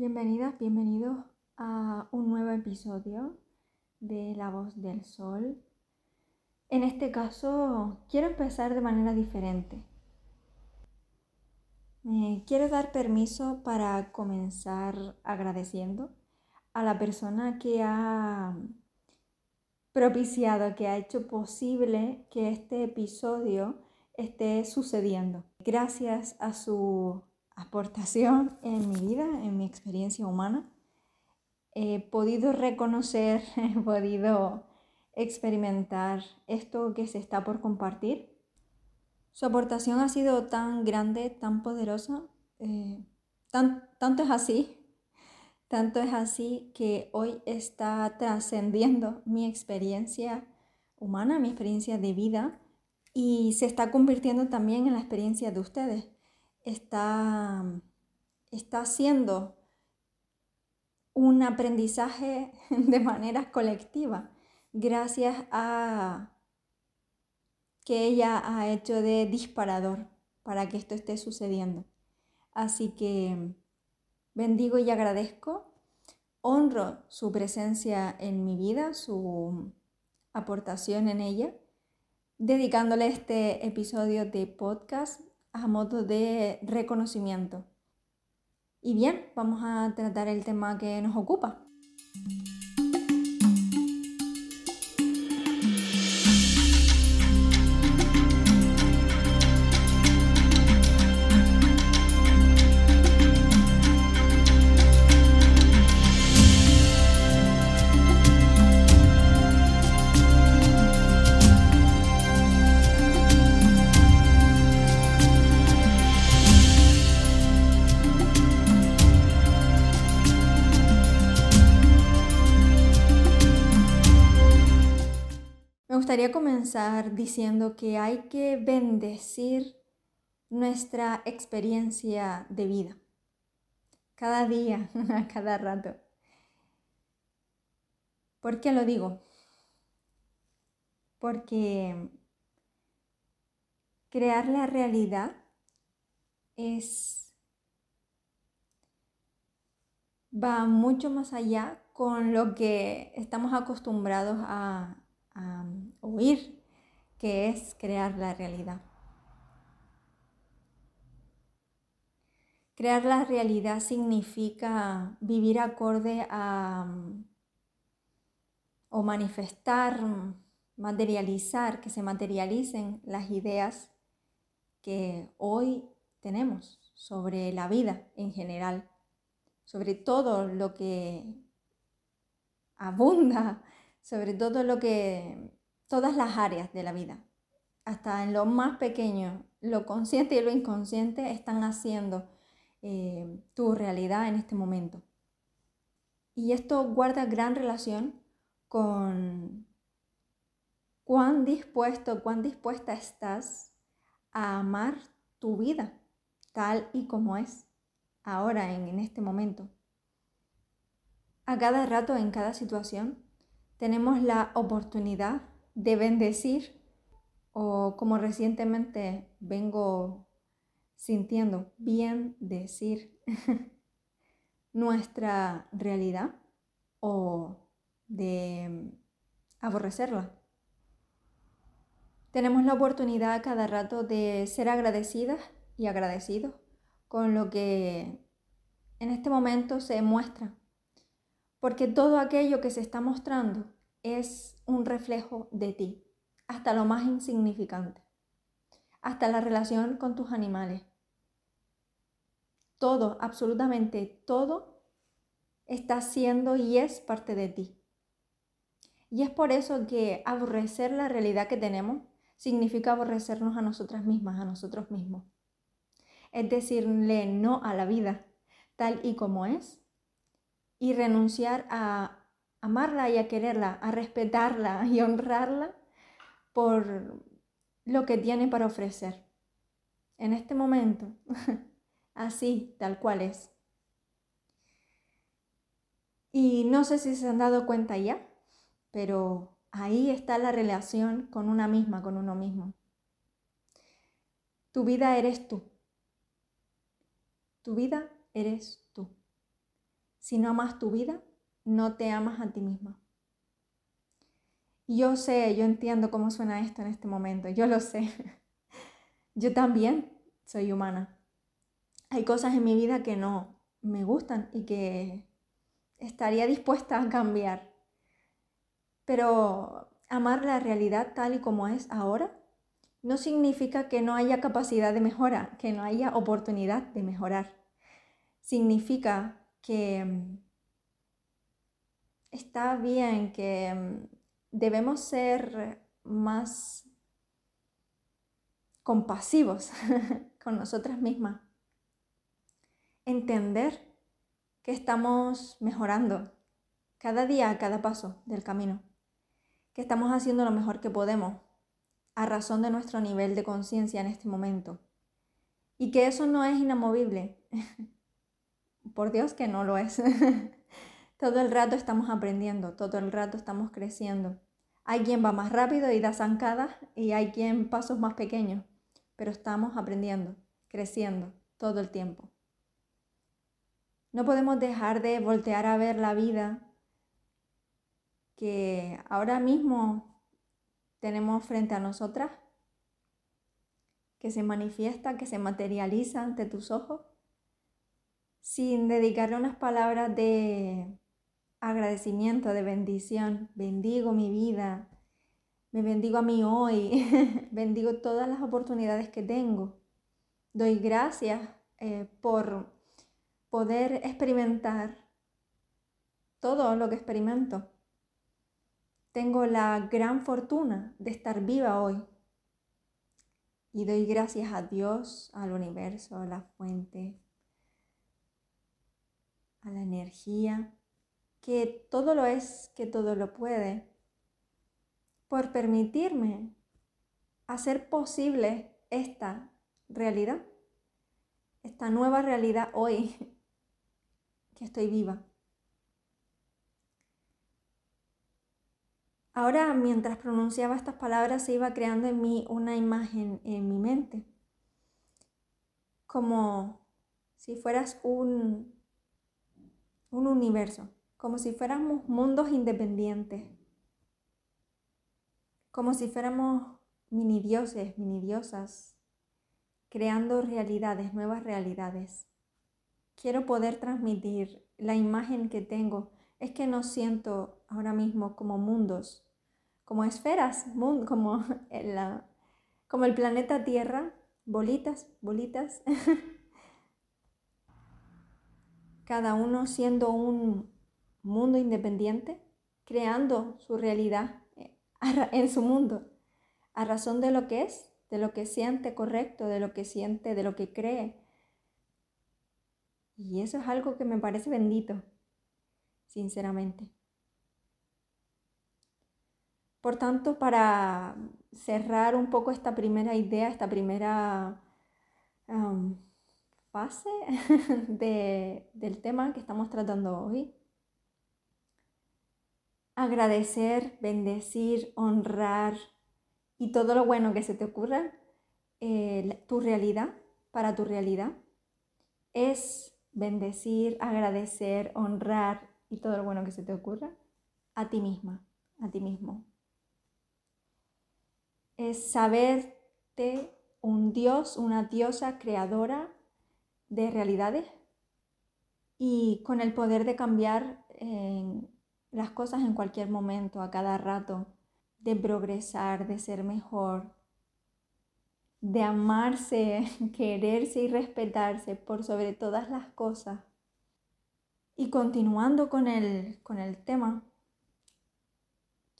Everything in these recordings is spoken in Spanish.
Bienvenidas, bienvenidos a un nuevo episodio de La Voz del Sol. En este caso quiero empezar de manera diferente. Me quiero dar permiso para comenzar agradeciendo a la persona que ha propiciado, que ha hecho posible que este episodio esté sucediendo. Gracias a su aportación en mi vida, en mi experiencia humana, he podido reconocer, he podido experimentar esto que se está por compartir. Su aportación ha sido tan grande, tan poderosa, eh, tanto es así, tanto es así que hoy está trascendiendo mi experiencia humana, mi experiencia de vida y se está convirtiendo también en la experiencia de ustedes está, está haciendo un aprendizaje de manera colectiva gracias a que ella ha hecho de disparador para que esto esté sucediendo. Así que bendigo y agradezco, honro su presencia en mi vida, su aportación en ella, dedicándole este episodio de podcast a modo de reconocimiento. Y bien, vamos a tratar el tema que nos ocupa. Gustaría comenzar diciendo que hay que bendecir nuestra experiencia de vida. Cada día, cada rato. ¿Por qué lo digo? Porque crear la realidad es va mucho más allá con lo que estamos acostumbrados a, a oír, que es crear la realidad. Crear la realidad significa vivir acorde a o manifestar, materializar, que se materialicen las ideas que hoy tenemos sobre la vida en general, sobre todo lo que abunda sobre todo lo que, todas las áreas de la vida, hasta en lo más pequeño, lo consciente y lo inconsciente están haciendo eh, tu realidad en este momento. Y esto guarda gran relación con cuán dispuesto, cuán dispuesta estás a amar tu vida tal y como es ahora, en este momento. A cada rato, en cada situación, tenemos la oportunidad de bendecir o como recientemente vengo sintiendo, bien decir nuestra realidad o de aborrecerla. Tenemos la oportunidad cada rato de ser agradecidas y agradecidos con lo que en este momento se muestra porque todo aquello que se está mostrando es un reflejo de ti, hasta lo más insignificante, hasta la relación con tus animales. Todo, absolutamente todo, está siendo y es parte de ti. Y es por eso que aborrecer la realidad que tenemos significa aborrecernos a nosotras mismas, a nosotros mismos. Es decirle no a la vida tal y como es y renunciar a amarla y a quererla, a respetarla y honrarla por lo que tiene para ofrecer. En este momento, así, tal cual es. Y no sé si se han dado cuenta ya, pero ahí está la relación con una misma, con uno mismo. Tu vida eres tú. Tu vida eres tú. Si no amas tu vida, no te amas a ti misma. yo sé, yo entiendo cómo suena esto en este momento, yo lo sé. Yo también soy humana. Hay cosas en mi vida que no me gustan y que estaría dispuesta a cambiar. Pero amar la realidad tal y como es ahora no significa que no haya capacidad de mejora, que no haya oportunidad de mejorar. Significa que está bien, que mm, debemos ser más compasivos con nosotras mismas. Entender que estamos mejorando cada día, a cada paso del camino. Que estamos haciendo lo mejor que podemos a razón de nuestro nivel de conciencia en este momento. Y que eso no es inamovible. Por Dios que no lo es. todo el rato estamos aprendiendo, todo el rato estamos creciendo. Hay quien va más rápido y da zancadas y hay quien pasos más pequeños, pero estamos aprendiendo, creciendo todo el tiempo. No podemos dejar de voltear a ver la vida que ahora mismo tenemos frente a nosotras, que se manifiesta, que se materializa ante tus ojos, sin dedicarle unas palabras de agradecimiento, de bendición. Bendigo mi vida, me bendigo a mí hoy, bendigo todas las oportunidades que tengo. Doy gracias eh, por poder experimentar todo lo que experimento tengo la gran fortuna de estar viva hoy. Y doy gracias a Dios, al universo, a la fuente, a la energía, que todo lo es, que todo lo puede, por permitirme hacer posible esta realidad, esta nueva realidad hoy, que estoy viva. Ahora, mientras pronunciaba estas palabras, se iba creando en mí una imagen en mi mente, como si fueras un, un universo, como si fuéramos mundos independientes, como si fuéramos mini dioses, mini diosas, creando realidades, nuevas realidades. Quiero poder transmitir la imagen que tengo. Es que no siento ahora mismo como mundos, como esferas, como, como el planeta Tierra, bolitas, bolitas. Cada uno siendo un mundo independiente, creando su realidad eh, en su mundo, a razón de lo que es, de lo que siente correcto, de lo que siente, de lo que cree. Y eso es algo que me parece bendito, sinceramente. Por tanto, para cerrar un poco esta primera idea, esta primera fase del tema que estamos tratando hoy, agradecer, bendecir, honrar y todo lo bueno que se te ocurra, eh, tu realidad, para tu realidad, es bendecir, agradecer, honrar y todo lo bueno que se te ocurra a ti misma, a ti mismo. Es saberte un dios, una diosa creadora de realidades y con el poder de cambiar las cosas en cualquier momento, a cada rato, de progresar, de ser mejor, de amarse, quererse y respetarse por sobre todas las cosas. Y continuando con el, con el tema,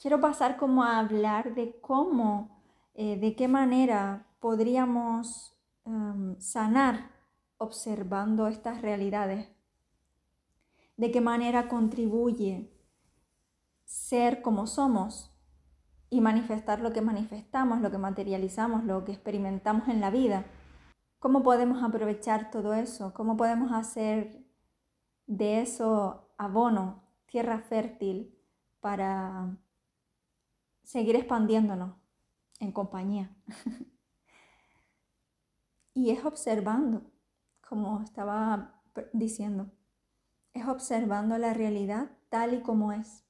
quiero pasar como a hablar de cómo eh, de qué manera podríamos em, sanar observando estas realidades, de qué manera contribuye ser como somos y manifestar lo que manifestamos, lo que materializamos, lo que experimentamos en la vida. ¿Cómo podemos aprovechar todo eso? ¿Cómo podemos hacer de eso abono, tierra fértil para seguir expandiéndonos? en compañía. y es observando, como estaba diciendo, es observando la realidad tal y como es.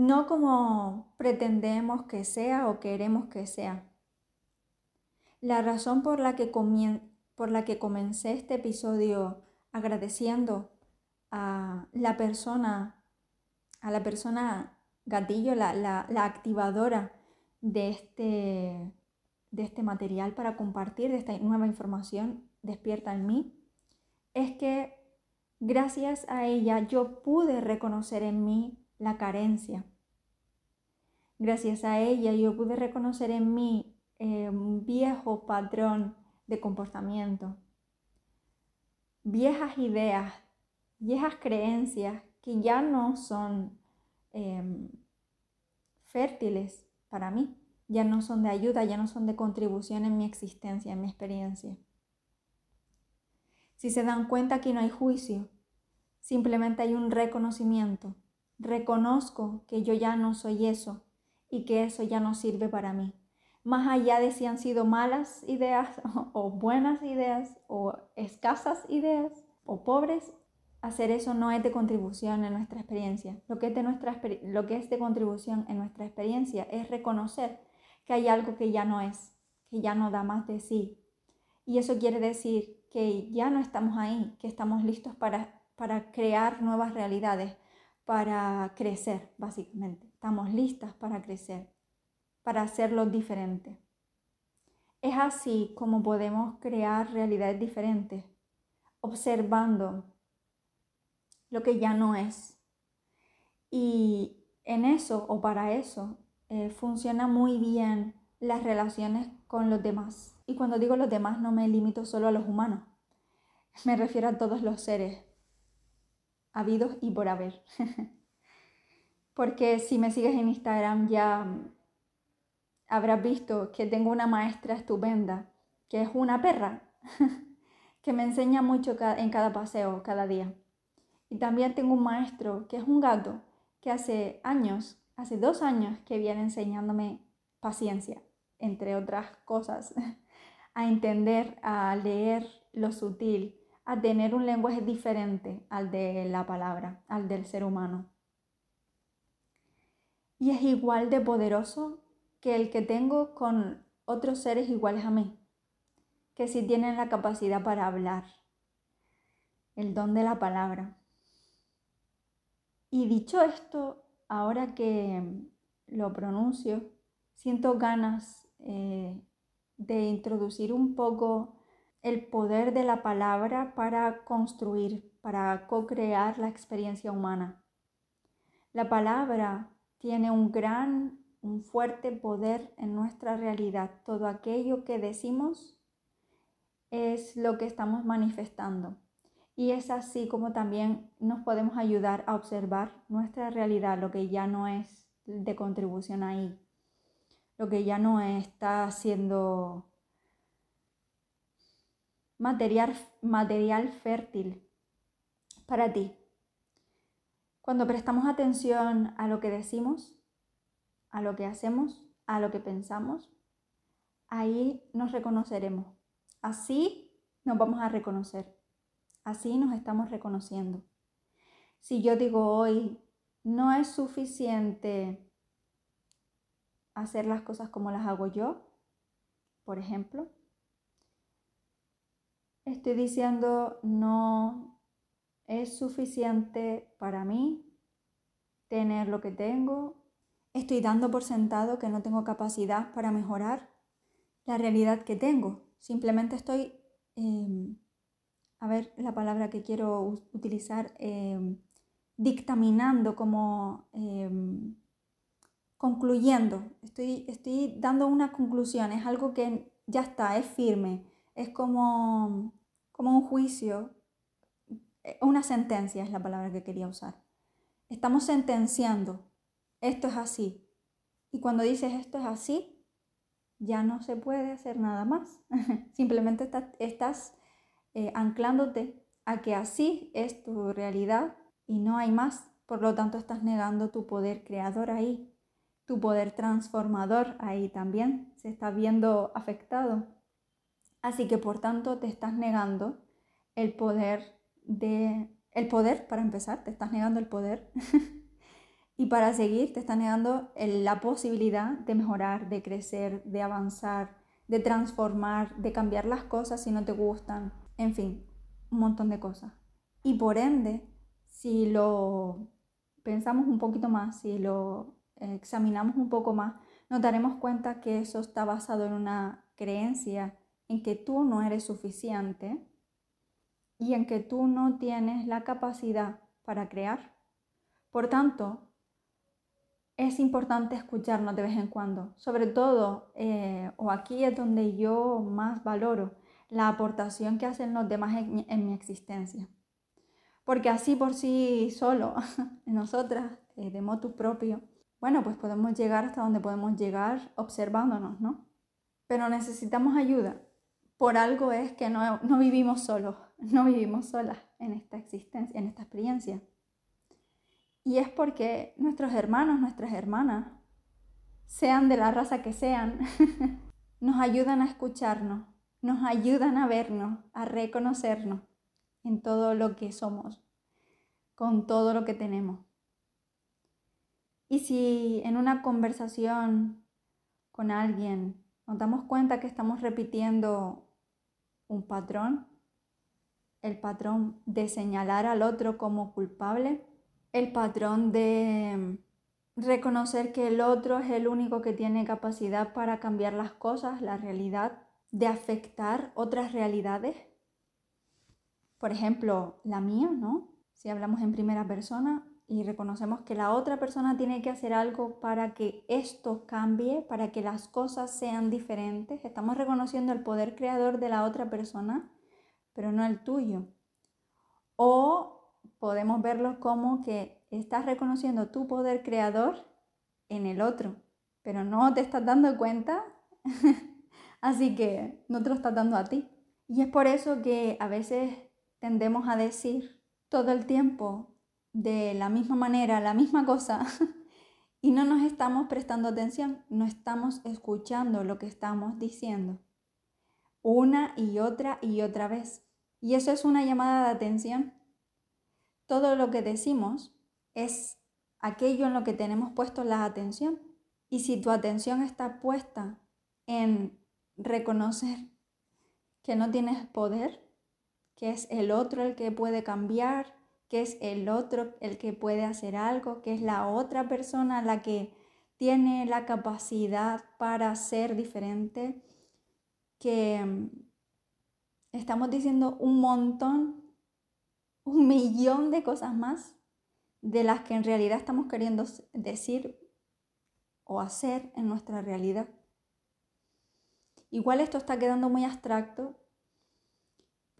No como pretendemos que sea o queremos que sea. La razón por la que, por la que comencé este episodio agradeciendo a la persona, a la persona gatillo, la, la activadora de este, de este material para compartir, de esta nueva información despierta en mí, es que gracias a ella yo pude reconocer en mí la carencia. Gracias a ella yo pude reconocer en mí eh, un viejo patrón de comportamiento, viejas ideas, viejas creencias que ya no son em, fértiles para mí, ya no son de ayuda, ya no son de contribución en mi existencia, en mi experiencia. Si se dan cuenta, aquí no hay juicio, simplemente hay un reconocimiento. Reconozco que yo ya no soy eso y que eso ya no sirve para mí. Más allá de si han sido malas ideas o buenas ideas o escasas ideas o pobres, hacer eso no es de contribución en nuestra experiencia. Lo que es de, nuestra, lo que es de contribución en nuestra experiencia es reconocer que hay algo que ya no es, que ya no da más de sí. Y eso quiere decir que ya no estamos ahí, que estamos listos para, para crear nuevas realidades, para crecer, básicamente. Estamos listas para crecer, para hacerlo diferente. Es así como podemos crear realidades diferentes, observando lo que ya no es. Y en eso o para eso eh, funciona muy bien las relaciones con los demás. Y cuando digo los demás no me limito solo a los humanos, me refiero a todos los seres habidos y por haber. Porque si me sigues en Instagram ya habrás visto que tengo una maestra estupenda, que es una perra, que me enseña mucho en cada paseo, cada día. Y también tengo un maestro que es un gato, que hace años, hace dos años que viene enseñándome paciencia, entre otras cosas, a entender, a leer lo sutil, a tener un lenguaje diferente al de la palabra, al del ser humano. Y es igual de poderoso que el que tengo con otros seres iguales a mí, que si tienen la capacidad para hablar, el don de la palabra. Y dicho esto, ahora que lo pronuncio, siento ganas eh, de introducir un poco el poder de la palabra para construir, para co-crear la experiencia humana. La palabra tiene un gran, un fuerte poder en nuestra realidad. Todo aquello que decimos es lo que estamos manifestando. Y es así como también nos podemos ayudar a observar nuestra realidad, lo que ya no es de contribución ahí, lo que ya no está siendo material, material fértil para ti. Cuando prestamos atención a lo que decimos, a lo que hacemos, a lo que pensamos, ahí nos reconoceremos. Así nos vamos a reconocer. Así nos estamos reconociendo. Si yo digo hoy, no es suficiente hacer las cosas como las hago yo, por ejemplo, estoy diciendo no es suficiente para mí tener lo que tengo, estoy dando por sentado que no tengo capacidad para mejorar la realidad que tengo, simplemente estoy, em, a ver la palabra que quiero utilizar, em, dictaminando como em, concluyendo, estoy, estoy dando una conclusión, es algo que ya está, es firme, es como, como un juicio, una sentencia es la palabra que quería usar. Estamos sentenciando, esto es así. Y cuando dices esto es así, ya no se puede hacer nada más. Simplemente estás, eh, anclándote a que así es tu realidad y no hay más. Por lo tanto, estás negando tu poder creador ahí tu poder transformador ahí también se está viendo afectado. Así que por tanto te estás negando el poder de el poder, para empezar, te estás negando el poder. y para seguir, te estás negando la posibilidad de mejorar, de crecer, de avanzar, de transformar, de cambiar las cosas si no te gustan. En fin, un montón de cosas. Y por ende, si lo pensamos un poquito más, si lo examinamos un poco más, nos daremos cuenta que eso está basado en una creencia en que tú no eres suficiente y en que tú no tienes la capacidad para crear. Por tanto, es importante escucharnos de vez en cuando, sobre todo, eh, o aquí es donde yo más valoro la aportación que hacen los demás en, mi existencia. Porque así por sí solo, nosotras, eh, de motu propio, bueno, pues podemos llegar hasta donde podemos llegar observándonos, ¿no? Pero necesitamos ayuda. Por algo es que no, no vivimos solos, no vivimos solas en esta existencia, en esta experiencia. Y es porque nuestros hermanos, nuestras hermanas, sean de la raza que sean, nos ayudan a escucharnos, nos ayudan a vernos, a reconocernos en todo lo que somos, con todo lo que tenemos. Y si en una conversación con alguien nos damos cuenta que estamos repitiendo un patrón, el patrón de señalar al otro como culpable, el patrón de reconocer que el otro es el único que tiene capacidad para cambiar las cosas, la realidad, de afectar otras realidades. Por ejemplo, la mía, ¿no? Si hablamos en primera persona y reconocemos que la otra persona tiene que hacer algo para que esto cambie, para que las cosas sean diferentes, estamos reconociendo el poder creador de la otra persona, pero no el tuyo. O podemos verlo como que estás reconociendo tu poder creador en el otro, pero no te estás dando cuenta Así que no te lo estás dando a ti. Y es por eso que a veces tendemos a decir todo el tiempo de la misma manera, la misma cosa, y no nos estamos prestando atención, no estamos escuchando lo que estamos diciendo. Una y otra y otra vez. Y eso es una llamada de atención. Todo lo que decimos es aquello en lo que tenemos puesto la atención. Y si tu atención está puesta en reconocer que no tienes poder, que es el otro el que puede cambiar, que es el otro el que puede hacer algo, que es la otra persona la que tiene la capacidad para ser diferente, que mm, estamos diciendo un montón, un millón de cosas más de las que en realidad estamos queriendo decir o hacer en nuestra realidad. Igual esto está quedando muy abstracto,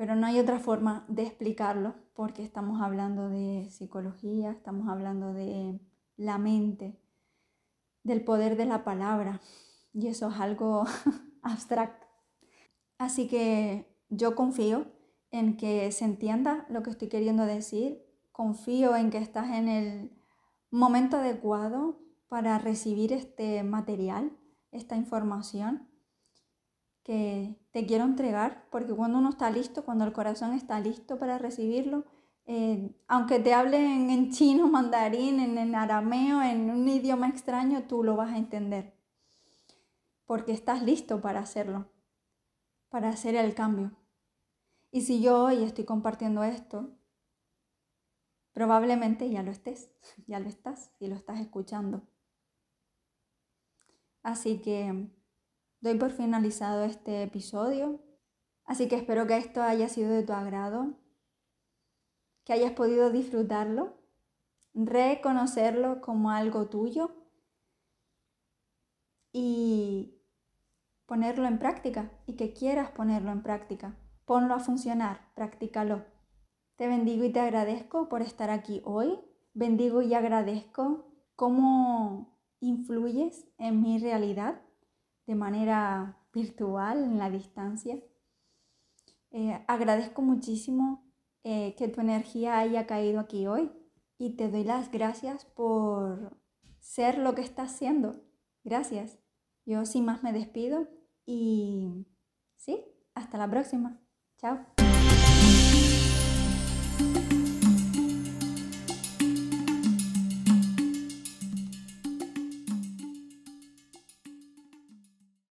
pero no hay otra forma de explicarlo porque estamos hablando de psicología, estamos hablando de la mente, del poder de la palabra y eso es algo abstracto. Así que yo confío en que se entienda lo que estoy queriendo decir, confío en que estás en el momento adecuado para recibir este material, esta información te quiero entregar, porque cuando uno está listo, cuando el corazón está listo para recibirlo, eh, aunque te hablen en chino, mandarín, en, en arameo, en un idioma extraño, tú lo vas a entender, porque estás listo para hacerlo, para hacer el cambio. Y si yo hoy estoy compartiendo esto, probablemente ya lo estés, ya lo estás y lo estás escuchando. Así que doy por finalizado este episodio. Así que espero que esto haya sido de tu agrado, que hayas podido disfrutarlo, reconocerlo como algo tuyo y ponerlo en práctica y que quieras ponerlo en práctica. Ponlo a funcionar, practícalo. Te bendigo y te agradezco por estar aquí hoy. Bendigo y agradezco cómo influyes en mi realidad de manera virtual, en la distancia. Eh, agradezco muchísimo eh, que tu energía haya caído aquí hoy y te doy las gracias por ser lo que estás siendo. Gracias. Yo sin más me despido y sí, hasta la próxima. Chao.